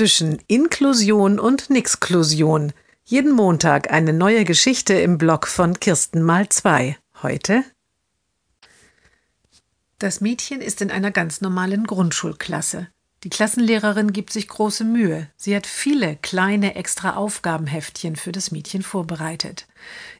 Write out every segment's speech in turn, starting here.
zwischen Inklusion und Nixklusion. Jeden Montag eine neue Geschichte im Blog von Kirsten mal zwei. Heute Das Mädchen ist in einer ganz normalen Grundschulklasse. Die Klassenlehrerin gibt sich große Mühe. Sie hat viele kleine extra Aufgabenheftchen für das Mädchen vorbereitet.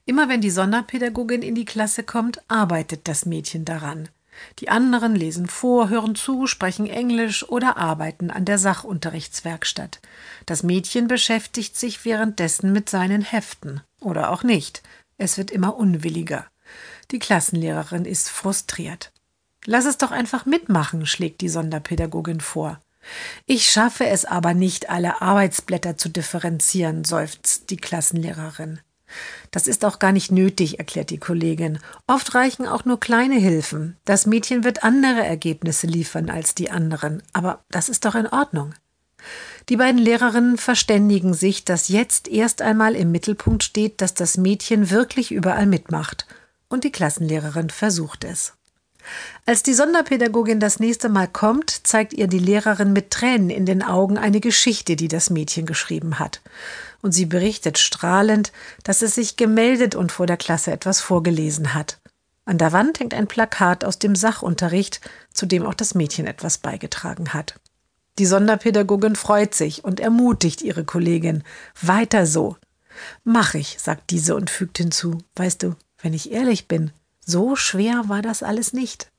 Immer wenn die Sonderpädagogin in die Klasse kommt, arbeitet das Mädchen daran. Die anderen lesen vor, hören zu, sprechen Englisch oder arbeiten an der Sachunterrichtswerkstatt. Das Mädchen beschäftigt sich währenddessen mit seinen Heften. Oder auch nicht. Es wird immer unwilliger. Die Klassenlehrerin ist frustriert. Lass es doch einfach mitmachen, schlägt die Sonderpädagogin vor. Ich schaffe es aber nicht, alle Arbeitsblätter zu differenzieren, seufzt die Klassenlehrerin. Das ist auch gar nicht nötig, erklärt die Kollegin. Oft reichen auch nur kleine Hilfen. Das Mädchen wird andere Ergebnisse liefern als die anderen, aber das ist doch in Ordnung. Die beiden Lehrerinnen verständigen sich, dass jetzt erst einmal im Mittelpunkt steht, dass das Mädchen wirklich überall mitmacht. Und die Klassenlehrerin versucht es. Als die Sonderpädagogin das nächste Mal kommt, zeigt ihr die Lehrerin mit Tränen in den Augen eine Geschichte, die das Mädchen geschrieben hat. Und sie berichtet strahlend, dass es sich gemeldet und vor der Klasse etwas vorgelesen hat. An der Wand hängt ein Plakat aus dem Sachunterricht, zu dem auch das Mädchen etwas beigetragen hat. Die Sonderpädagogin freut sich und ermutigt ihre Kollegin. Weiter so. Mach ich, sagt diese und fügt hinzu. Weißt du, wenn ich ehrlich bin, so schwer war das alles nicht.